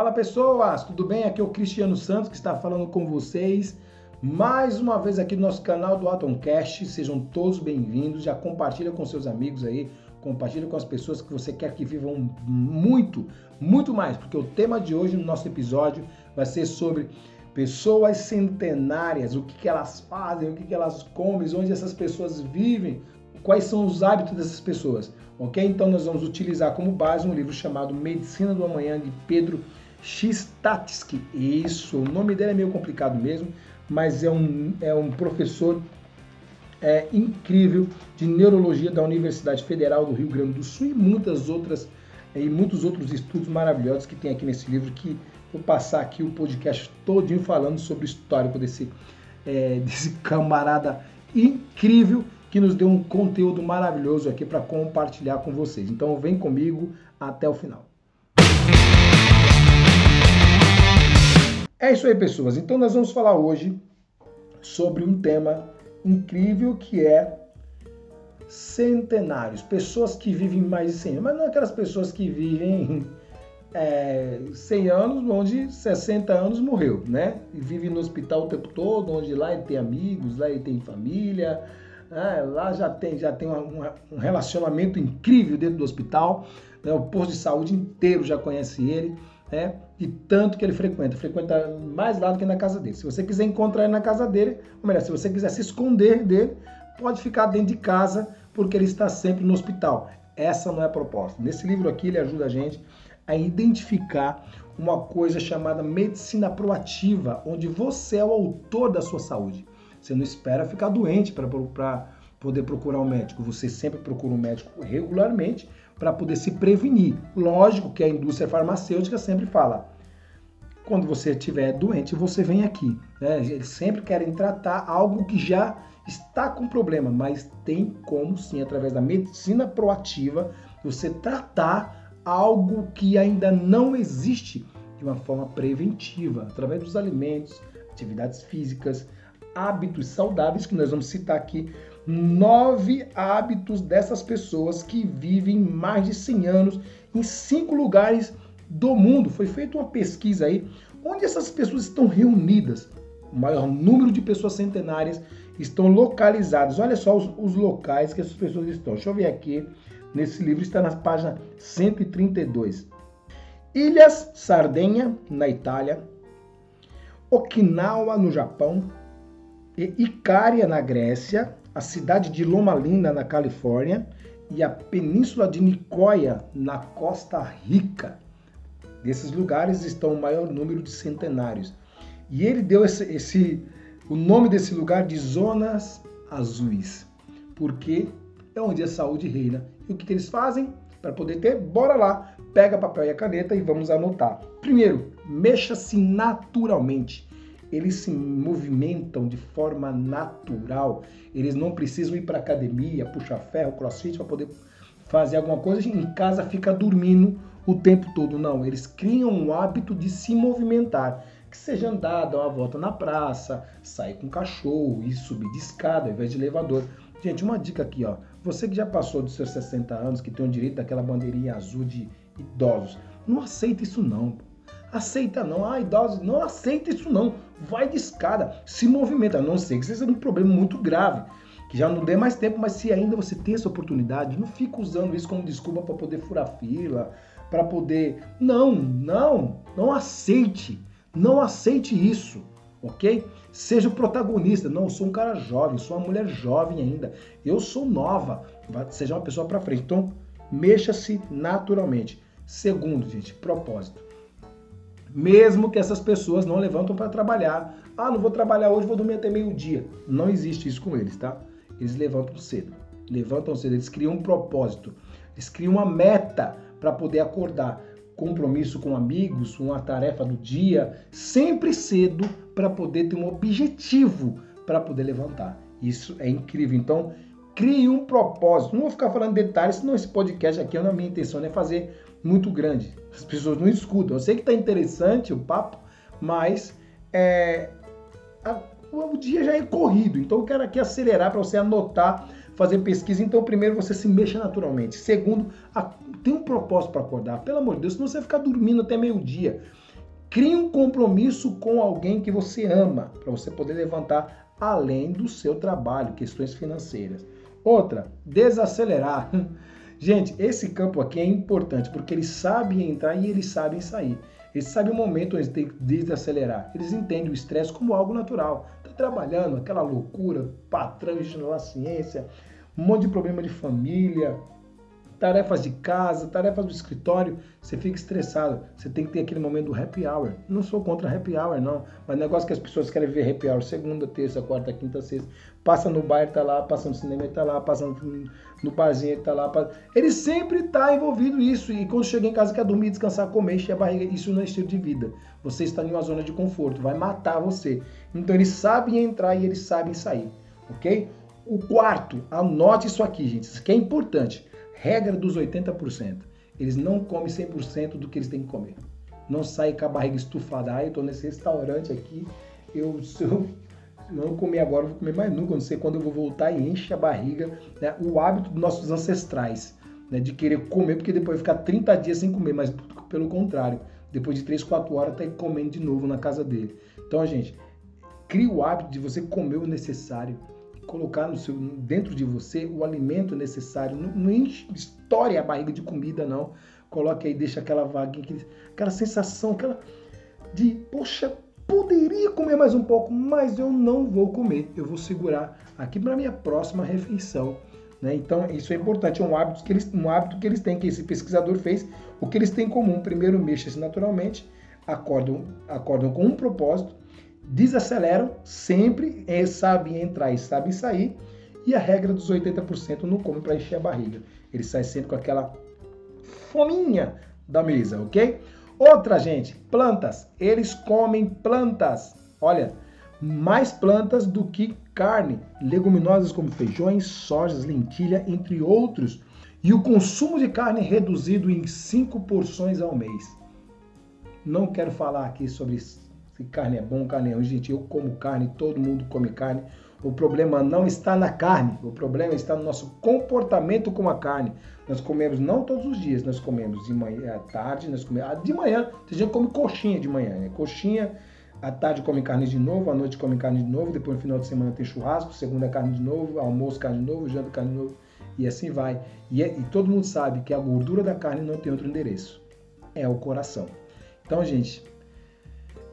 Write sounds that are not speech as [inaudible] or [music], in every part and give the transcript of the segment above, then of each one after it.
Fala pessoas, tudo bem? Aqui é o Cristiano Santos que está falando com vocês mais uma vez aqui no nosso canal do Atomcast. Sejam todos bem-vindos. Já compartilha com seus amigos aí, compartilha com as pessoas que você quer que vivam muito, muito mais, porque o tema de hoje no nosso episódio vai ser sobre pessoas centenárias, o que, que elas fazem, o que, que elas comem, onde essas pessoas vivem, quais são os hábitos dessas pessoas, ok? Então nós vamos utilizar como base um livro chamado Medicina do Amanhã de Pedro Xistatsky. Isso, o nome dele é meio complicado mesmo, mas é um, é um professor é, incrível de neurologia da Universidade Federal do Rio Grande do Sul e muitas outras e muitos outros estudos maravilhosos que tem aqui nesse livro que vou passar aqui o podcast todinho falando sobre o histórico desse, é, [laughs] desse camarada incrível que nos deu um conteúdo maravilhoso aqui para compartilhar com vocês. Então vem comigo até o final. É isso aí, pessoas. Então nós vamos falar hoje sobre um tema incrível que é centenários, pessoas que vivem mais de 100 anos, mas não aquelas pessoas que vivem é, 100 anos, onde 60 anos morreu, né? E vive no hospital o tempo todo, onde lá ele tem amigos, lá ele tem família, né? lá já tem, já tem uma, um relacionamento incrível dentro do hospital, né? o posto de saúde inteiro já conhece ele né? E tanto que ele frequenta, frequenta mais lá do que na casa dele. Se você quiser encontrar ele na casa dele, ou melhor, se você quiser se esconder dele, pode ficar dentro de casa, porque ele está sempre no hospital. Essa não é a proposta. Nesse livro aqui, ele ajuda a gente a identificar uma coisa chamada medicina proativa, onde você é o autor da sua saúde. Você não espera ficar doente para poder procurar um médico. Você sempre procura um médico regularmente para poder se prevenir. Lógico que a indústria farmacêutica sempre fala: quando você estiver doente, você vem aqui. Né? Eles sempre querem tratar algo que já está com problema, mas tem como sim, através da medicina proativa, você tratar algo que ainda não existe de uma forma preventiva, através dos alimentos, atividades físicas, hábitos saudáveis que nós vamos citar aqui nove hábitos dessas pessoas que vivem mais de 100 anos em cinco lugares do mundo. Foi feita uma pesquisa aí onde essas pessoas estão reunidas. O maior número de pessoas centenárias estão localizadas. Olha só os, os locais que essas pessoas estão. Deixa eu ver aqui. Nesse livro está na página 132. Ilhas Sardenha, na Itália. Okinawa, no Japão. E Icária, na Grécia a cidade de Loma Linda, na Califórnia, e a península de Nicoya, na Costa Rica. Nesses lugares estão o maior número de centenários. E ele deu esse, esse o nome desse lugar de Zonas Azuis, porque é onde a saúde reina. E o que, que eles fazem? Para poder ter, bora lá, pega papel e a caneta e vamos anotar. Primeiro, mexa-se naturalmente eles se movimentam de forma natural. Eles não precisam ir para academia, puxar ferro, crossfit para poder fazer alguma coisa. Em casa fica dormindo o tempo todo. Não, eles criam um hábito de se movimentar. Que seja andar, dar uma volta na praça, sair com o cachorro e subir de escada ao invés de elevador. Gente, uma dica aqui, ó. Você que já passou dos seus 60 anos, que tem o direito daquela bandeirinha azul de idosos, não aceita isso não. Aceita não. Ah, idosos, não aceita isso não. Vai de escada, se movimenta. A não sei que seja um problema muito grave, que já não dê mais tempo, mas se ainda você tem essa oportunidade, não fica usando isso como desculpa para poder furar fila, para poder. Não, não, não aceite. Não aceite isso, ok? Seja o protagonista. Não, eu sou um cara jovem, sou uma mulher jovem ainda. Eu sou nova. Seja uma pessoa para frente. Então, mexa-se naturalmente. Segundo, gente, propósito mesmo que essas pessoas não levantam para trabalhar. Ah, não vou trabalhar hoje, vou dormir até meio-dia. Não existe isso com eles, tá? Eles levantam cedo. Levantam cedo, eles criam um propósito. Eles criam uma meta para poder acordar. Compromisso com amigos, uma tarefa do dia, sempre cedo para poder ter um objetivo para poder levantar. Isso é incrível. Então, crie um propósito. Não vou ficar falando detalhes, senão esse podcast aqui, a minha intenção é fazer muito grande. As pessoas não escutam. Eu sei que está interessante o papo, mas é, a, o dia já é corrido. Então eu quero aqui acelerar para você anotar, fazer pesquisa. Então, primeiro, você se mexa naturalmente. Segundo, a, tem um propósito para acordar. Pelo amor de Deus, senão você vai ficar dormindo até meio-dia. Crie um compromisso com alguém que você ama, para você poder levantar além do seu trabalho, questões financeiras. Outra, desacelerar. [laughs] Gente, esse campo aqui é importante porque eles sabem entrar e eles sabem sair. Eles sabem o momento onde tem que desacelerar. Eles entendem o estresse como algo natural. Está trabalhando, aquela loucura, patrão ensinando a ciência, um monte de problema de família, tarefas de casa, tarefas do escritório, você fica estressado. Você tem que ter aquele momento do happy hour. Não sou contra happy hour, não. Mas negócio que as pessoas querem ver happy hour segunda, terça, quarta, quinta, sexta. Passa no bar, tá lá, passa no cinema, tá lá, passa no, barzinho, tá lá. Passa... Ele sempre tá envolvido isso. E quando chega em casa, quer dormir, descansar, comer, encher a barriga. Isso não é estilo de vida. Você está em uma zona de conforto, vai matar você. Então eles sabem entrar e eles sabem sair, ok? O quarto, anote isso aqui, gente. Isso aqui é importante regra dos 80%. Eles não comem 100% do que eles têm que comer. Não saem com a barriga estufada. Ah, eu tô nesse restaurante aqui, eu, se eu não comer agora, vou comer mais nunca. Não sei quando eu vou voltar e enche a barriga. Né? O hábito dos nossos ancestrais, né? de querer comer, porque depois ficar 30 dias sem comer, mas pelo contrário, depois de 3, 4 horas tá comendo de novo na casa dele. Então, gente, crie o hábito de você comer o necessário colocar no seu, dentro de você o alimento necessário. Não, não estoure a barriga de comida, não. Coloque aí, deixa aquela vaguinha, aquela sensação, aquela de, poxa, poderia comer mais um pouco, mas eu não vou comer. Eu vou segurar aqui para minha próxima refeição. Né? Então, isso é importante, é um hábito, que eles, um hábito que eles têm, que esse pesquisador fez. O que eles têm em comum? Primeiro, mexa-se naturalmente, acordam, acordam com um propósito, desaceleram sempre, é, sabem entrar e sabem sair, e a regra dos 80% não come para encher a barriga. Ele sai sempre com aquela fominha da mesa, ok? Outra, gente, plantas. Eles comem plantas. Olha, mais plantas do que carne. Leguminosas como feijões, sojas, lentilha, entre outros. E o consumo de carne reduzido em 5 porções ao mês. Não quero falar aqui sobre se carne é bom, carne é ruim. Gente, eu como carne, todo mundo come carne. O problema não está na carne, o problema está no nosso comportamento com a carne. Nós comemos não todos os dias, nós comemos de manhã, à tarde, nós comemos ah, de manhã, tem gente come coxinha de manhã, né? Coxinha, à tarde come carne de novo, à noite come carne de novo, depois no final de semana tem churrasco, segunda carne de novo, almoço carne de novo, janta carne de novo, e assim vai. E, é, e todo mundo sabe que a gordura da carne não tem outro endereço, é o coração. Então, gente,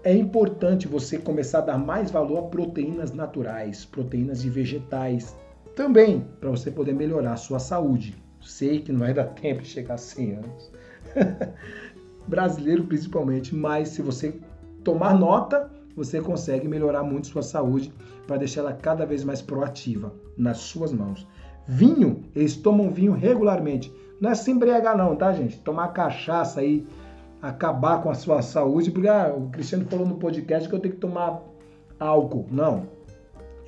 é importante você começar a dar mais valor a proteínas naturais, proteínas de vegetais, também para você poder melhorar a sua saúde. Sei que não vai dar [laughs] tempo de chegar a 100 anos, [laughs] brasileiro principalmente, mas se você tomar nota, você consegue melhorar muito sua saúde para deixar ela cada vez mais proativa nas suas mãos. Vinho, eles tomam vinho regularmente. Não é se embriagar não, tá, gente? Tomar cachaça aí acabar com a sua saúde, porque ah, o Cristiano falou no podcast que eu tenho que tomar álcool. Não.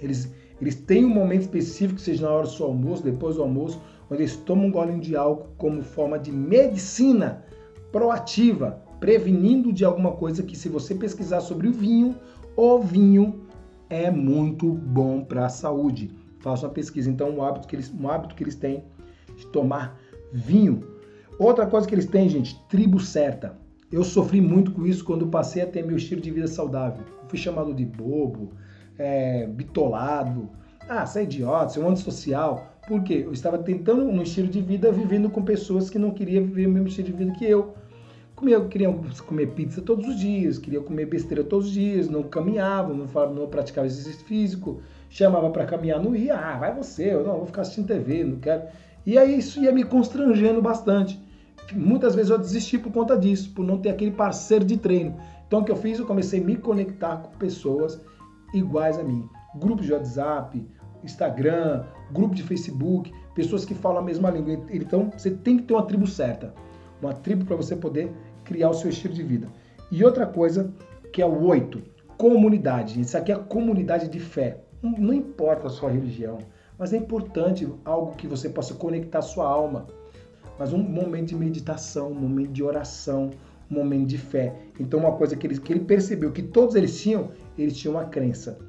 Eles, eles têm um momento específico, seja na hora do seu almoço, depois do almoço, onde eles tomam um golinho de álcool como forma de medicina proativa, prevenindo de alguma coisa que se você pesquisar sobre o vinho, o vinho é muito bom para a saúde. Faça uma pesquisa. Então, um hábito que eles, um hábito que eles têm de tomar vinho Outra coisa que eles têm, gente, tribo certa. Eu sofri muito com isso quando passei a ter meu estilo de vida saudável. fui chamado de bobo, é, bitolado, ah, você é idiota, você é um antissocial. Por quê? Eu estava tentando um estilo de vida vivendo com pessoas que não queriam viver o mesmo estilo de vida que eu. Comia, queriam comer pizza todos os dias, queria comer besteira todos os dias, não caminhava, não, não praticava exercício físico, chamava para caminhar, não ia, ah, vai você, eu não vou ficar assistindo TV, não quero. E aí isso ia me constrangendo bastante muitas vezes eu desisti por conta disso, por não ter aquele parceiro de treino. Então o que eu fiz? Eu comecei a me conectar com pessoas iguais a mim. Grupos de WhatsApp, Instagram, grupo de Facebook, pessoas que falam a mesma língua. Então você tem que ter uma tribo certa, uma tribo para você poder criar o seu estilo de vida. E outra coisa que é o oito, comunidade. Isso aqui é comunidade de fé. Não importa a sua religião, mas é importante algo que você possa conectar sua alma mas um momento de meditação, um momento de oração, um momento de fé. Então, uma coisa que ele, que ele percebeu que todos eles tinham, eles tinham uma crença,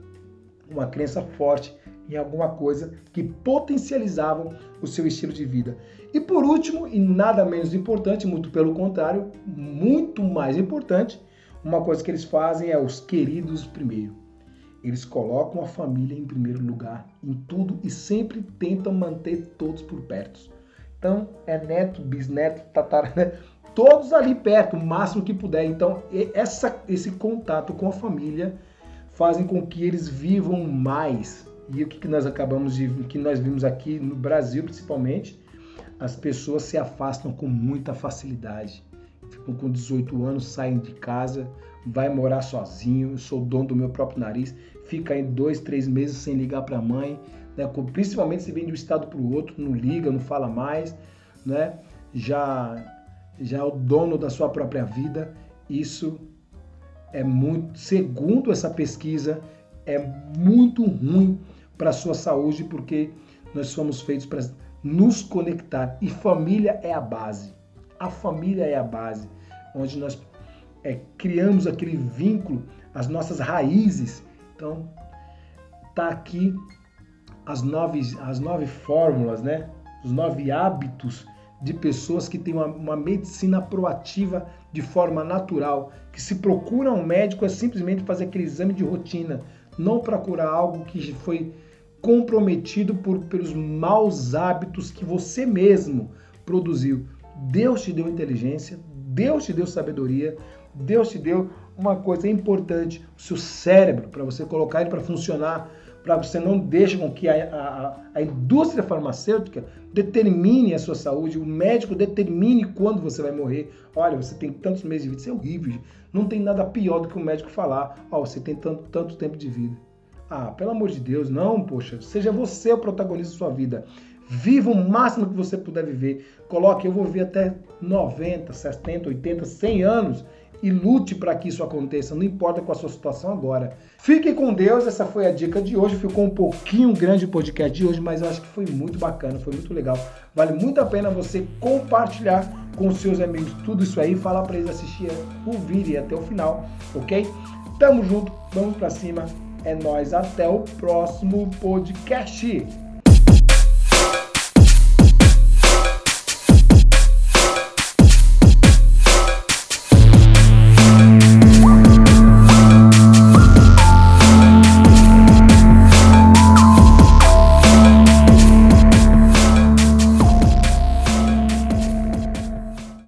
uma crença forte em alguma coisa que potencializavam o seu estilo de vida. E por último, e nada menos importante, muito pelo contrário, muito mais importante, uma coisa que eles fazem é os queridos primeiro. Eles colocam a família em primeiro lugar em tudo e sempre tentam manter todos por perto. Então, é neto, bisneto, tatara, né? todos ali perto, o máximo que puder. Então, essa, esse contato com a família fazem com que eles vivam mais. E o que, nós acabamos de, que nós vimos aqui no Brasil, principalmente, as pessoas se afastam com muita facilidade. Ficam com 18 anos, saem de casa, vai morar sozinho, sou dono do meu próprio nariz, fica aí dois, três meses sem ligar para a mãe, né? principalmente se vem de um estado para o outro, não liga, não fala mais, né? já, já é o dono da sua própria vida. Isso é muito, segundo essa pesquisa, é muito ruim para a sua saúde, porque nós somos feitos para nos conectar. E família é a base. A família é a base, onde nós é, criamos aquele vínculo, as nossas raízes. Então, tá aqui as nove, as nove fórmulas, né? Os nove hábitos de pessoas que têm uma, uma, medicina proativa de forma natural, que se procura um médico é simplesmente fazer aquele exame de rotina, não procurar algo que foi comprometido por, pelos maus hábitos que você mesmo produziu. Deus te deu inteligência, Deus te deu sabedoria, Deus te deu uma coisa importante, o seu cérebro, para você colocar ele para funcionar para você não deixar com que a, a, a, indústria farmacêutica determine a sua saúde, o médico determine quando você vai morrer. Olha, você tem tantos meses de vida, isso é horrível. Não tem nada pior do que o médico falar, ó, oh, você tem tanto, tanto tempo de vida. Ah, pelo amor de Deus, não, poxa, seja você o protagonista da sua vida. Viva o máximo que você puder viver. Coloque, eu vou viver até 90, 70, 80, 100 anos e lute para que isso aconteça, não importa com a sua situação agora. Fique com Deus, essa foi a dica de hoje. Ficou um pouquinho grande o podcast de hoje, mas eu acho que foi muito bacana, foi muito legal. Vale muito a pena você compartilhar com seus amigos tudo isso aí, falar para eles assistir o vídeo até o final, ok? Tamo junto, vamos para cima. É nós até o próximo podcast.